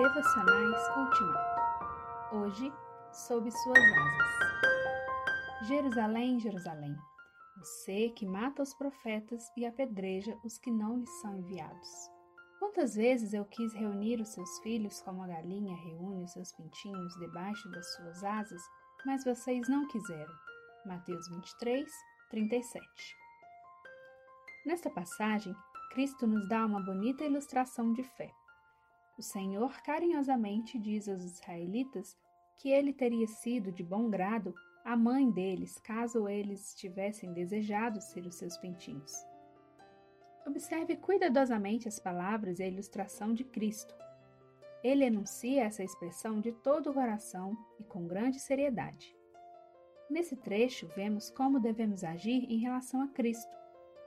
Devocionais Ultimato. Hoje, sob suas asas. Jerusalém, Jerusalém, você que mata os profetas e apedreja os que não lhes são enviados. Quantas vezes eu quis reunir os seus filhos como a galinha reúne os seus pintinhos debaixo das suas asas, mas vocês não quiseram. Mateus 23, 37. Nesta passagem, Cristo nos dá uma bonita ilustração de fé. O Senhor carinhosamente diz aos israelitas que ele teria sido de bom grado a mãe deles caso eles tivessem desejado ser os seus pintinhos. Observe cuidadosamente as palavras e a ilustração de Cristo. Ele enuncia essa expressão de todo o coração e com grande seriedade. Nesse trecho, vemos como devemos agir em relação a Cristo,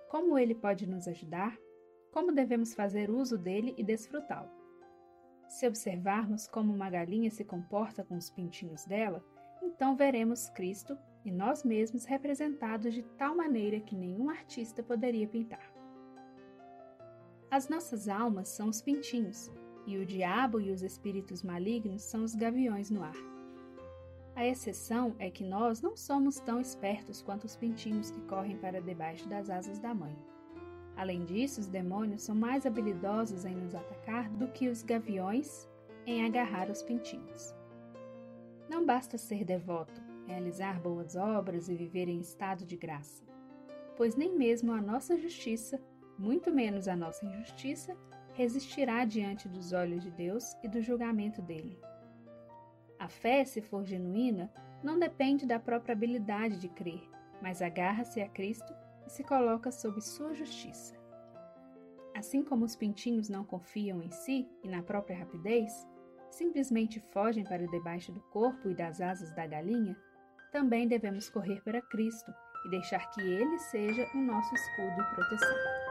como ele pode nos ajudar, como devemos fazer uso dele e desfrutá-lo. Se observarmos como uma galinha se comporta com os pintinhos dela, então veremos Cristo e nós mesmos representados de tal maneira que nenhum artista poderia pintar. As nossas almas são os pintinhos, e o diabo e os espíritos malignos são os gaviões no ar. A exceção é que nós não somos tão espertos quanto os pintinhos que correm para debaixo das asas da mãe. Além disso, os demônios são mais habilidosos em nos atacar do que os gaviões em agarrar os pintinhos. Não basta ser devoto, realizar boas obras e viver em estado de graça, pois nem mesmo a nossa justiça, muito menos a nossa injustiça, resistirá diante dos olhos de Deus e do julgamento dele. A fé, se for genuína, não depende da própria habilidade de crer, mas agarra-se a Cristo e se coloca sob sua justiça. Assim como os pintinhos não confiam em si e na própria rapidez, simplesmente fogem para debaixo do corpo e das asas da galinha, também devemos correr para Cristo e deixar que Ele seja o nosso escudo e proteção.